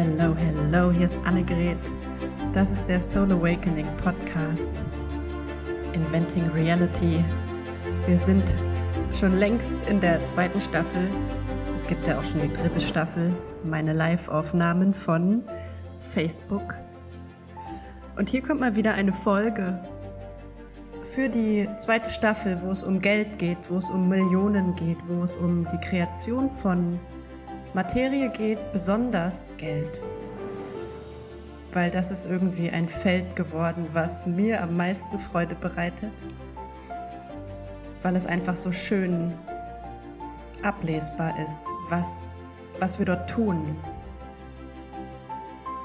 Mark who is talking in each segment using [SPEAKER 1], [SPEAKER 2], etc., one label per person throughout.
[SPEAKER 1] Hello, hello, hier ist Annegret. Das ist der Soul Awakening Podcast. Inventing Reality. Wir sind schon längst in der zweiten Staffel. Es gibt ja auch schon die dritte Staffel. Meine Live-Aufnahmen von Facebook. Und hier kommt mal wieder eine Folge für die zweite Staffel, wo es um Geld geht, wo es um Millionen geht, wo es um die Kreation von Materie geht, besonders Geld. Weil das ist irgendwie ein Feld geworden, was mir am meisten Freude bereitet, weil es einfach so schön ablesbar ist, was, was wir dort tun.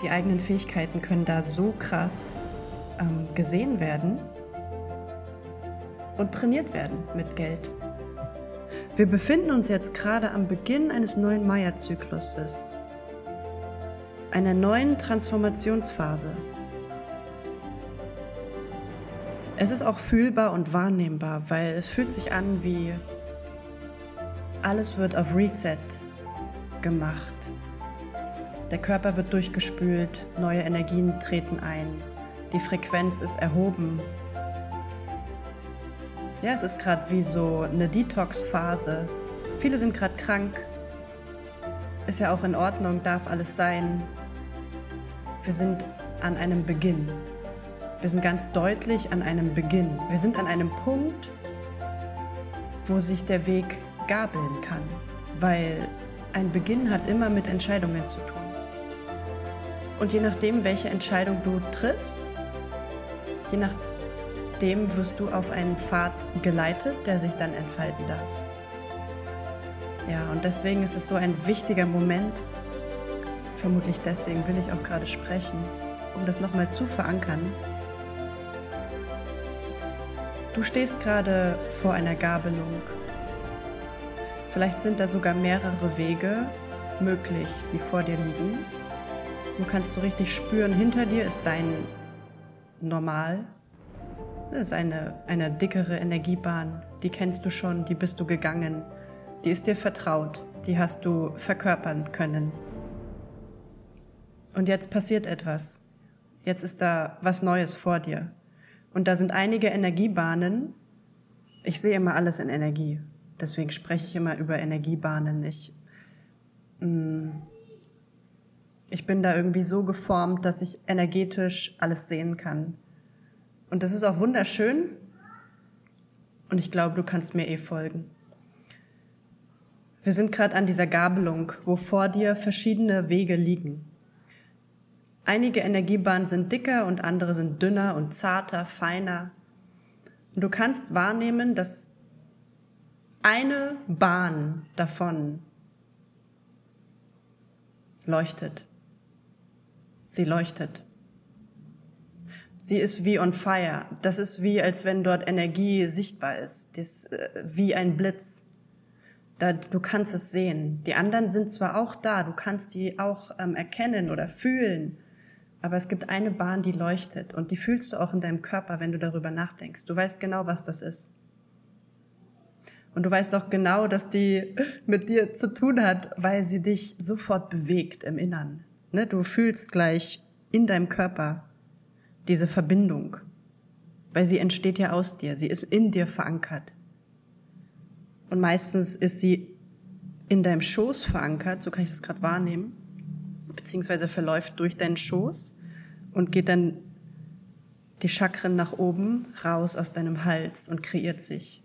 [SPEAKER 1] Die eigenen Fähigkeiten können da so krass ähm, gesehen werden und trainiert werden mit Geld. Wir befinden uns jetzt gerade am Beginn eines neuen Maya-Zykluses, einer neuen Transformationsphase. Es ist auch fühlbar und wahrnehmbar, weil es fühlt sich an wie alles wird auf Reset gemacht. Der Körper wird durchgespült, neue Energien treten ein, die Frequenz ist erhoben ja, es ist gerade wie so eine Detox-Phase. Viele sind gerade krank. Ist ja auch in Ordnung, darf alles sein. Wir sind an einem Beginn. Wir sind ganz deutlich an einem Beginn. Wir sind an einem Punkt, wo sich der Weg gabeln kann, weil ein Beginn hat immer mit Entscheidungen zu tun. Und je nachdem, welche Entscheidung du triffst, je nachdem, dem wirst du auf einen Pfad geleitet, der sich dann entfalten darf. Ja, und deswegen ist es so ein wichtiger Moment. Vermutlich deswegen will ich auch gerade sprechen, um das nochmal zu verankern. Du stehst gerade vor einer Gabelung. Vielleicht sind da sogar mehrere Wege möglich, die vor dir liegen. Du kannst so richtig spüren, hinter dir ist dein Normal, das ist eine, eine dickere Energiebahn, die kennst du schon, die bist du gegangen, die ist dir vertraut, die hast du verkörpern können. Und jetzt passiert etwas. Jetzt ist da was Neues vor dir. Und da sind einige Energiebahnen. Ich sehe immer alles in Energie. Deswegen spreche ich immer über Energiebahnen. Ich, mm, ich bin da irgendwie so geformt, dass ich energetisch alles sehen kann. Und das ist auch wunderschön. Und ich glaube, du kannst mir eh folgen. Wir sind gerade an dieser Gabelung, wo vor dir verschiedene Wege liegen. Einige Energiebahnen sind dicker und andere sind dünner und zarter, feiner. Und du kannst wahrnehmen, dass eine Bahn davon leuchtet. Sie leuchtet. Sie ist wie on fire. Das ist wie, als wenn dort Energie sichtbar ist. Das ist äh, wie ein Blitz. Da, du kannst es sehen. Die anderen sind zwar auch da, du kannst die auch ähm, erkennen oder fühlen, aber es gibt eine Bahn, die leuchtet und die fühlst du auch in deinem Körper, wenn du darüber nachdenkst. Du weißt genau, was das ist. Und du weißt auch genau, dass die mit dir zu tun hat, weil sie dich sofort bewegt im Innern. Ne? Du fühlst gleich in deinem Körper, diese Verbindung, weil sie entsteht ja aus dir, sie ist in dir verankert. Und meistens ist sie in deinem Schoß verankert, so kann ich das gerade wahrnehmen, beziehungsweise verläuft durch deinen Schoß und geht dann die Chakren nach oben, raus aus deinem Hals und kreiert sich.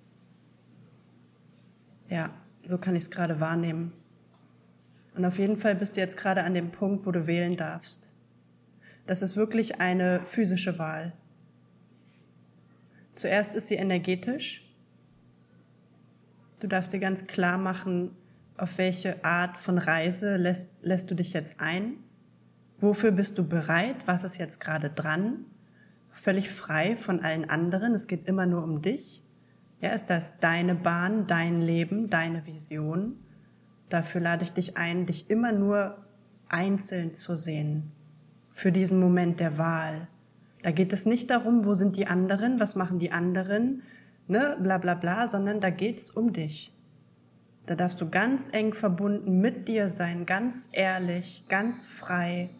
[SPEAKER 1] Ja, so kann ich es gerade wahrnehmen. Und auf jeden Fall bist du jetzt gerade an dem Punkt, wo du wählen darfst. Das ist wirklich eine physische Wahl. Zuerst ist sie energetisch. Du darfst dir ganz klar machen, auf welche Art von Reise lässt, lässt du dich jetzt ein? Wofür bist du bereit? Was ist jetzt gerade dran? Völlig frei von allen anderen. Es geht immer nur um dich. Ja, ist das deine Bahn, dein Leben, deine Vision? Dafür lade ich dich ein, dich immer nur einzeln zu sehen für diesen Moment der Wahl. Da geht es nicht darum, wo sind die anderen, was machen die anderen, ne, bla bla bla, sondern da geht's um dich. Da darfst du ganz eng verbunden mit dir sein, ganz ehrlich, ganz frei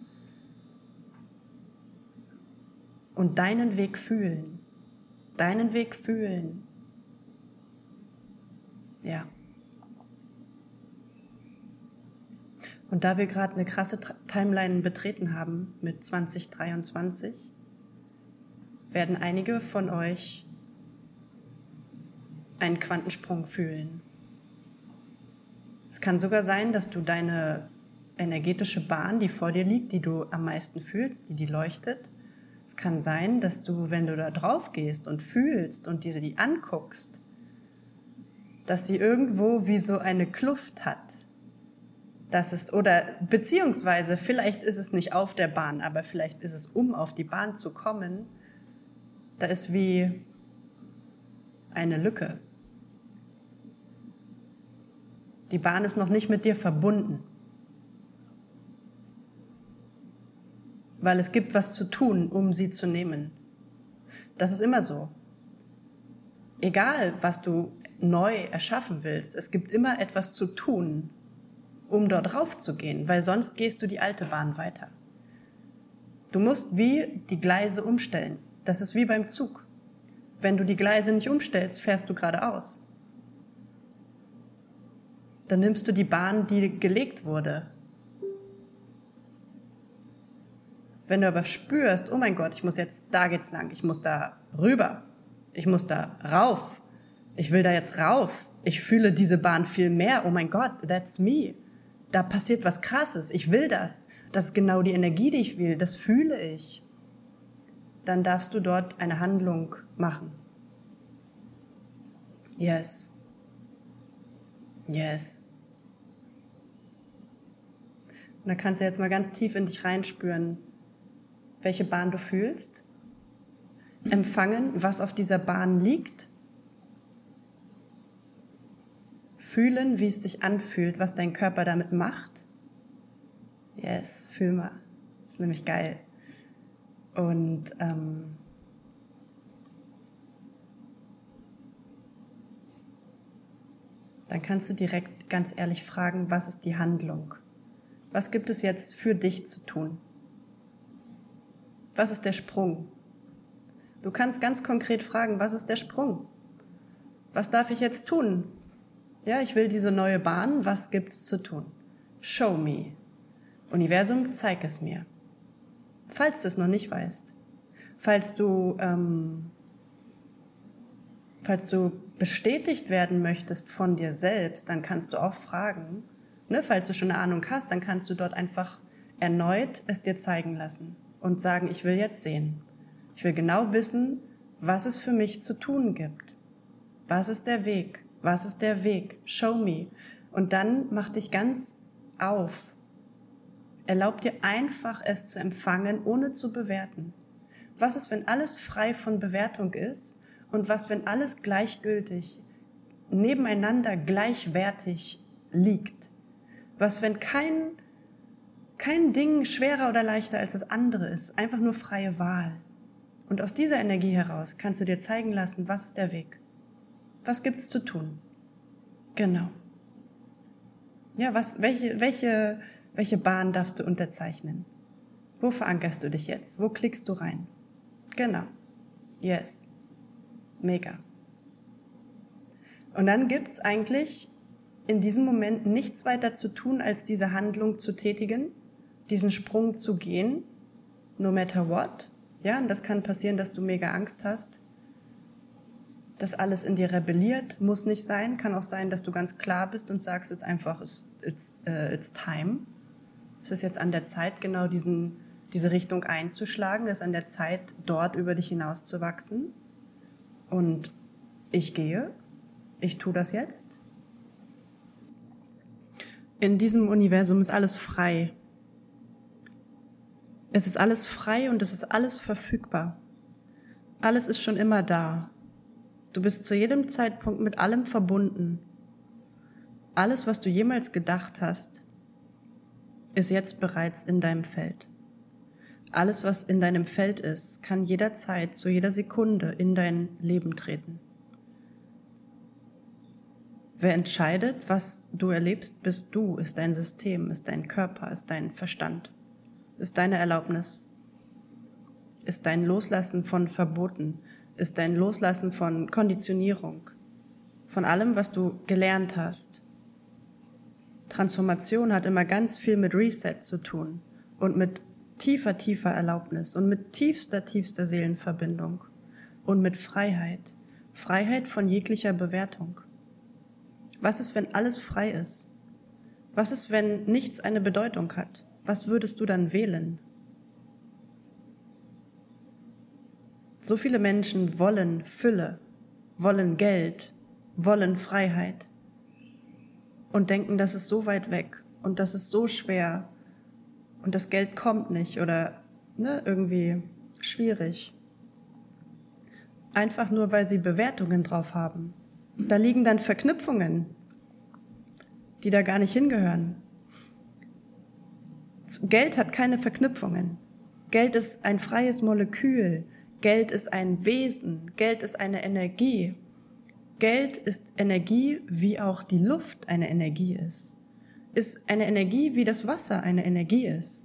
[SPEAKER 1] und deinen Weg fühlen. Deinen Weg fühlen. Ja. Und da wir gerade eine krasse Timeline betreten haben mit 2023, werden einige von euch einen Quantensprung fühlen. Es kann sogar sein, dass du deine energetische Bahn, die vor dir liegt, die du am meisten fühlst, die die leuchtet, es kann sein, dass du, wenn du da drauf gehst und fühlst und dir die anguckst, dass sie irgendwo wie so eine Kluft hat. Das ist, oder beziehungsweise vielleicht ist es nicht auf der Bahn, aber vielleicht ist es, um auf die Bahn zu kommen, da ist wie eine Lücke. Die Bahn ist noch nicht mit dir verbunden. Weil es gibt was zu tun, um sie zu nehmen. Das ist immer so. Egal, was du neu erschaffen willst, es gibt immer etwas zu tun, um dort raufzugehen, weil sonst gehst du die alte Bahn weiter. Du musst wie die Gleise umstellen. Das ist wie beim Zug. Wenn du die Gleise nicht umstellst, fährst du geradeaus dann nimmst du die Bahn, die gelegt wurde. Wenn du aber spürst, oh mein Gott, ich muss jetzt, da geht's lang, ich muss da rüber, ich muss da rauf, ich will da jetzt rauf, ich fühle diese Bahn viel mehr, oh mein Gott, that's me. Da passiert was Krasses, ich will das. Das ist genau die Energie, die ich will, das fühle ich. Dann darfst du dort eine Handlung machen. Yes. Yes. Und da kannst du jetzt mal ganz tief in dich reinspüren, welche Bahn du fühlst, empfangen, was auf dieser Bahn liegt, fühlen, wie es sich anfühlt, was dein Körper damit macht. Yes, fühl mal. Das ist nämlich geil. Und ähm, dann kannst du direkt ganz ehrlich fragen, was ist die Handlung? Was gibt es jetzt für dich zu tun? Was ist der Sprung? Du kannst ganz konkret fragen, was ist der Sprung? Was darf ich jetzt tun? Ja, ich will diese neue Bahn, was gibt's zu tun? Show me. Universum, zeig es mir. Falls du es noch nicht weißt. Falls du, ähm, falls du bestätigt werden möchtest von dir selbst, dann kannst du auch fragen, ne, falls du schon eine Ahnung hast, dann kannst du dort einfach erneut es dir zeigen lassen und sagen, ich will jetzt sehen. Ich will genau wissen, was es für mich zu tun gibt. Was ist der Weg? Was ist der Weg? Show me. Und dann mach dich ganz auf. Erlaub dir einfach es zu empfangen, ohne zu bewerten. Was ist, wenn alles frei von Bewertung ist? Und was, wenn alles gleichgültig, nebeneinander gleichwertig liegt? Was, wenn kein, kein Ding schwerer oder leichter als das andere ist, einfach nur freie Wahl. Und aus dieser Energie heraus kannst du dir zeigen lassen, was ist der Weg? Was gibt's zu tun? Genau. Ja, was, welche, welche, welche Bahn darfst du unterzeichnen? Wo verankerst du dich jetzt? Wo klickst du rein? Genau. Yes. Mega. Und dann gibt's eigentlich in diesem Moment nichts weiter zu tun, als diese Handlung zu tätigen, diesen Sprung zu gehen, no matter what. Ja, und das kann passieren, dass du mega Angst hast, dass alles in dir rebelliert, muss nicht sein. Kann auch sein, dass du ganz klar bist und sagst jetzt einfach, it's, it's, uh, it's time. Es ist jetzt an der Zeit, genau diesen, diese Richtung einzuschlagen. Es ist an der Zeit, dort über dich hinaus zu wachsen. Und ich gehe, ich tue das jetzt in diesem Universum ist alles frei. Es ist alles frei und es ist alles verfügbar. Alles ist schon immer da. Du bist zu jedem Zeitpunkt mit allem verbunden. Alles, was du jemals gedacht hast, ist jetzt bereits in deinem Feld. Alles, was in deinem Feld ist, kann jederzeit, zu jeder Sekunde in dein Leben treten. Wer entscheidet, was du erlebst, bist du, ist dein System, ist dein Körper, ist dein Verstand, ist deine Erlaubnis, ist dein Loslassen von Verboten, ist dein Loslassen von Konditionierung, von allem, was du gelernt hast. Transformation hat immer ganz viel mit Reset zu tun und mit tiefer, tiefer Erlaubnis und mit tiefster, tiefster Seelenverbindung und mit Freiheit. Freiheit von jeglicher Bewertung. Was ist, wenn alles frei ist? Was ist, wenn nichts eine Bedeutung hat? Was würdest du dann wählen? So viele Menschen wollen Fülle, wollen Geld, wollen Freiheit und denken, das ist so weit weg und das ist so schwer und das Geld kommt nicht oder ne, irgendwie schwierig. Einfach nur, weil sie Bewertungen drauf haben. Da liegen dann Verknüpfungen, die da gar nicht hingehören. Geld hat keine Verknüpfungen. Geld ist ein freies Molekül. Geld ist ein Wesen. Geld ist eine Energie. Geld ist Energie, wie auch die Luft eine Energie ist. Ist eine Energie, wie das Wasser eine Energie ist.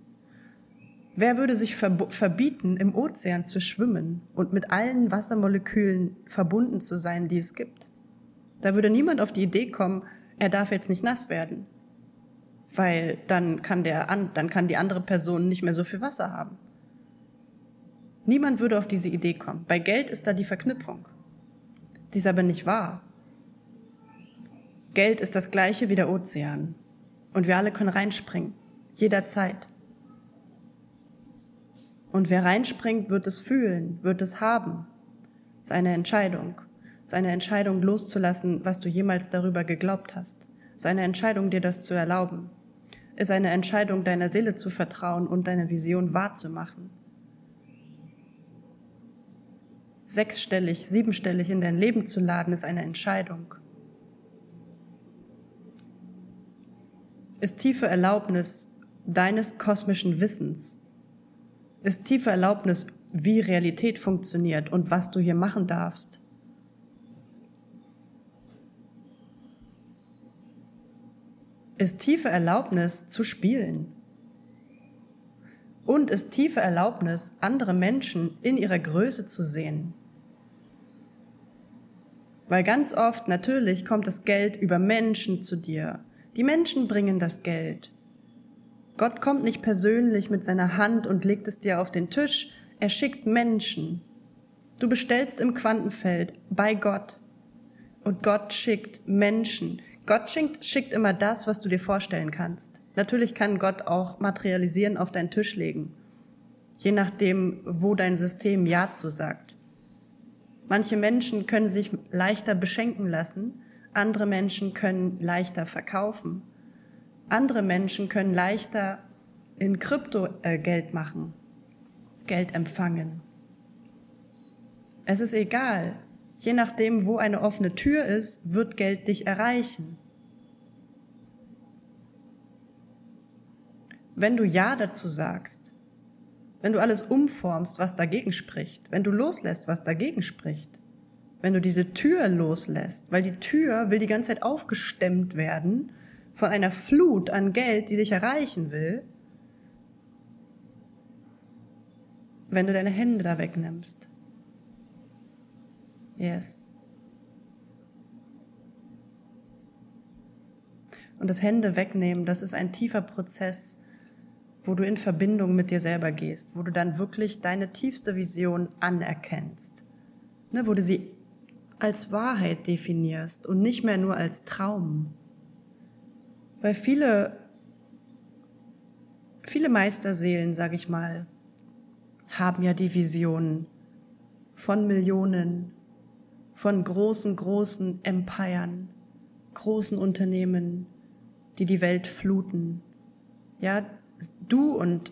[SPEAKER 1] Wer würde sich verbieten, im Ozean zu schwimmen und mit allen Wassermolekülen verbunden zu sein, die es gibt? Da würde niemand auf die Idee kommen, er darf jetzt nicht nass werden, weil dann kann, der, dann kann die andere Person nicht mehr so viel Wasser haben. Niemand würde auf diese Idee kommen. Bei Geld ist da die Verknüpfung. Die ist aber nicht wahr. Geld ist das gleiche wie der Ozean. Und wir alle können reinspringen. Jederzeit. Und wer reinspringt, wird es fühlen, wird es haben. Das ist eine Entscheidung. Es ist eine Entscheidung loszulassen, was du jemals darüber geglaubt hast. Es ist eine Entscheidung, dir das zu erlauben. Es ist eine Entscheidung, deiner Seele zu vertrauen und deine Vision wahrzumachen. Sechsstellig, siebenstellig in dein Leben zu laden, ist eine Entscheidung. Ist tiefe Erlaubnis deines kosmischen Wissens ist tiefe Erlaubnis, wie Realität funktioniert und was du hier machen darfst. Ist tiefe Erlaubnis zu spielen. Und ist tiefe Erlaubnis, andere Menschen in ihrer Größe zu sehen. Weil ganz oft natürlich kommt das Geld über Menschen zu dir. Die Menschen bringen das Geld. Gott kommt nicht persönlich mit seiner Hand und legt es dir auf den Tisch. Er schickt Menschen. Du bestellst im Quantenfeld bei Gott. Und Gott schickt Menschen. Gott schickt, schickt immer das, was du dir vorstellen kannst. Natürlich kann Gott auch materialisieren auf deinen Tisch legen. Je nachdem, wo dein System Ja zu sagt. Manche Menschen können sich leichter beschenken lassen. Andere Menschen können leichter verkaufen. Andere Menschen können leichter in Krypto äh, Geld machen, Geld empfangen. Es ist egal. Je nachdem, wo eine offene Tür ist, wird Geld dich erreichen. Wenn du Ja dazu sagst, wenn du alles umformst, was dagegen spricht, wenn du loslässt, was dagegen spricht, wenn du diese Tür loslässt, weil die Tür will die ganze Zeit aufgestemmt werden von einer Flut an Geld, die dich erreichen will, wenn du deine Hände da wegnimmst. Yes. Und das Hände wegnehmen, das ist ein tiefer Prozess, wo du in Verbindung mit dir selber gehst, wo du dann wirklich deine tiefste Vision anerkennst, ne, wo du sie als Wahrheit definierst und nicht mehr nur als Traum. Weil viele, viele Meisterseelen, sag ich mal, haben ja die Vision von Millionen, von großen, großen Empiren, großen Unternehmen, die die Welt fluten. Ja, du und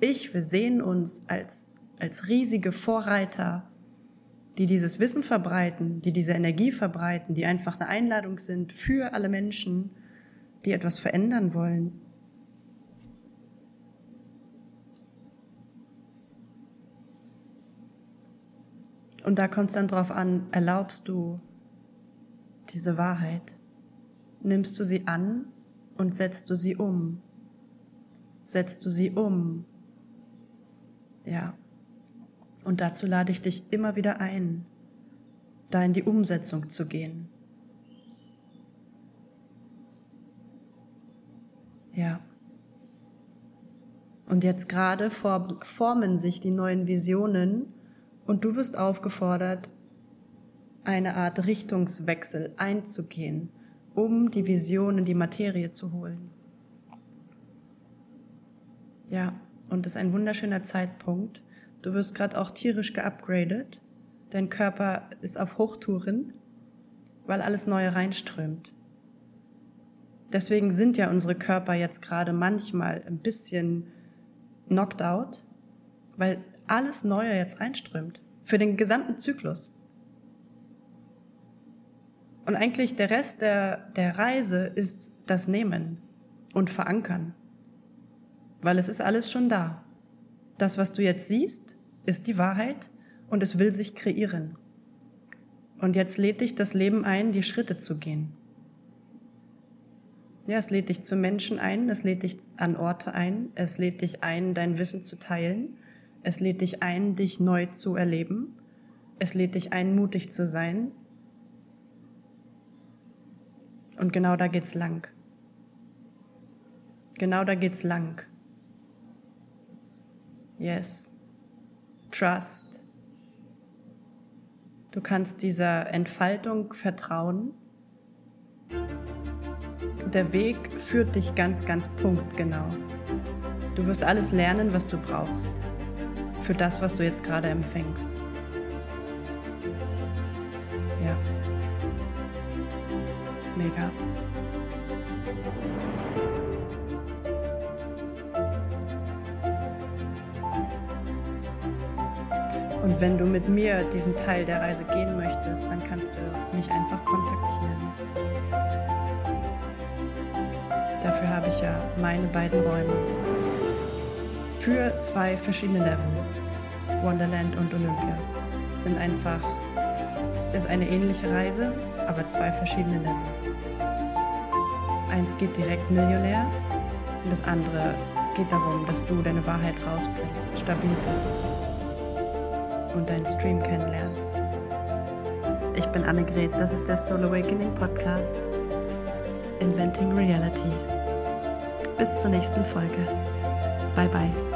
[SPEAKER 1] ich, wir sehen uns als, als riesige Vorreiter, die dieses Wissen verbreiten, die diese Energie verbreiten, die einfach eine Einladung sind für alle Menschen, die etwas verändern wollen. Und da kommt es dann drauf an, erlaubst du diese Wahrheit? nimmst du sie an und setzt du sie um. Setzt du sie um. Ja. Und dazu lade ich dich immer wieder ein, da in die Umsetzung zu gehen. Ja. Und jetzt gerade formen sich die neuen Visionen und du wirst aufgefordert, eine Art Richtungswechsel einzugehen, um die Vision in die Materie zu holen. Ja, und das ist ein wunderschöner Zeitpunkt. Du wirst gerade auch tierisch geupgradet. Dein Körper ist auf Hochtouren, weil alles Neue reinströmt. Deswegen sind ja unsere Körper jetzt gerade manchmal ein bisschen knocked out, weil alles Neue jetzt reinströmt. Für den gesamten Zyklus. Und eigentlich der Rest der, der Reise ist das Nehmen und Verankern. Weil es ist alles schon da. Das, was du jetzt siehst, ist die Wahrheit und es will sich kreieren. Und jetzt lädt dich das Leben ein, die Schritte zu gehen. Ja, es lädt dich zu Menschen ein, es lädt dich an Orte ein, es lädt dich ein, dein Wissen zu teilen, es lädt dich ein, dich neu zu erleben, es lädt dich ein, mutig zu sein. Und genau da geht's lang. Genau da geht's lang. Yes. Trust. Du kannst dieser Entfaltung vertrauen der Weg führt dich ganz, ganz punktgenau. Du wirst alles lernen, was du brauchst für das, was du jetzt gerade empfängst. Ja. Mega. Wenn du mit mir diesen Teil der Reise gehen möchtest, dann kannst du mich einfach kontaktieren. Dafür habe ich ja meine beiden Räume. Für zwei verschiedene Level. Wonderland und Olympia. Sind einfach, ist eine ähnliche Reise, aber zwei verschiedene Level. Eins geht direkt Millionär und das andere geht darum, dass du deine Wahrheit rausbringst, stabil bist und deinen Stream kennenlernst. Ich bin Annegret, das ist der Soul Awakening Podcast. Inventing Reality. Bis zur nächsten Folge. Bye bye.